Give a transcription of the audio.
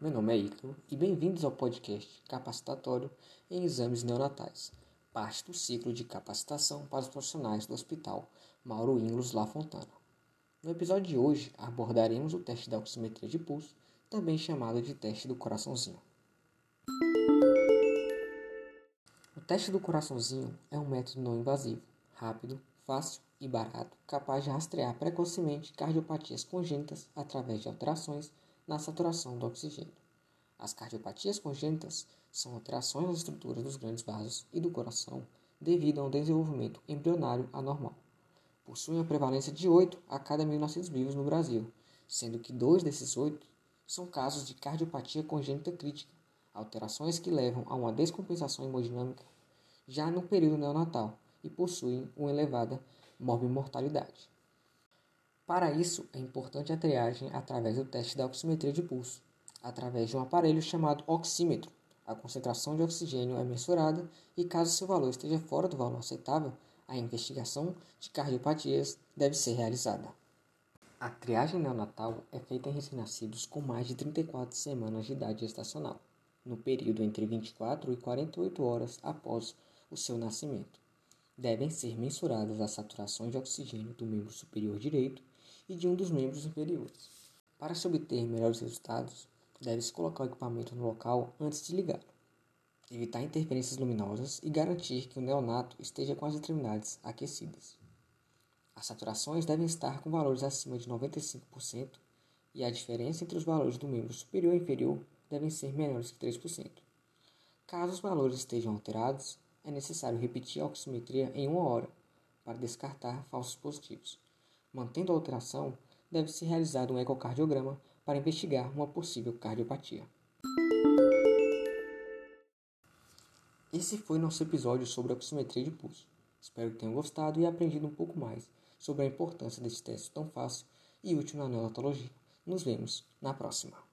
meu nome é Ítalo e bem-vindos ao podcast capacitatório em exames neonatais, parte do ciclo de capacitação para os profissionais do Hospital Mauro Inglos La Fontana. No episódio de hoje abordaremos o teste da oximetria de pulso, também chamado de teste do coraçãozinho. O teste do coraçãozinho é um método não invasivo, rápido, fácil e barato, capaz de rastrear precocemente cardiopatias congênitas através de alterações na saturação do oxigênio. As cardiopatias congênitas são alterações nas estruturas dos grandes vasos e do coração devido a um desenvolvimento embrionário anormal. Possuem a prevalência de 8 a cada 1.000 nascidos vivos no Brasil, sendo que dois desses oito são casos de cardiopatia congênita crítica, alterações que levam a uma descompensação hemodinâmica já no período neonatal e possuem uma elevada morbimortalidade. Para isso, é importante a triagem através do teste da oximetria de pulso, através de um aparelho chamado oxímetro. A concentração de oxigênio é mensurada e, caso seu valor esteja fora do valor aceitável, a investigação de cardiopatias deve ser realizada. A triagem neonatal é feita em recém-nascidos com mais de 34 semanas de idade gestacional, no período entre 24 e 48 horas após o seu nascimento devem ser mensuradas as saturações de oxigênio do membro superior direito e de um dos membros inferiores. Para se obter melhores resultados, deve-se colocar o equipamento no local antes de ligá-lo, evitar interferências luminosas e garantir que o neonato esteja com as extremidades aquecidas. As saturações devem estar com valores acima de 95% e a diferença entre os valores do membro superior e inferior devem ser menores que 3%. Caso os valores estejam alterados, é necessário repetir a oximetria em uma hora para descartar falsos positivos. Mantendo a alteração, deve-se realizar um ecocardiograma para investigar uma possível cardiopatia. Esse foi nosso episódio sobre a oximetria de pulso. Espero que tenham gostado e aprendido um pouco mais sobre a importância desse teste tão fácil e útil na neonatologia. Nos vemos na próxima.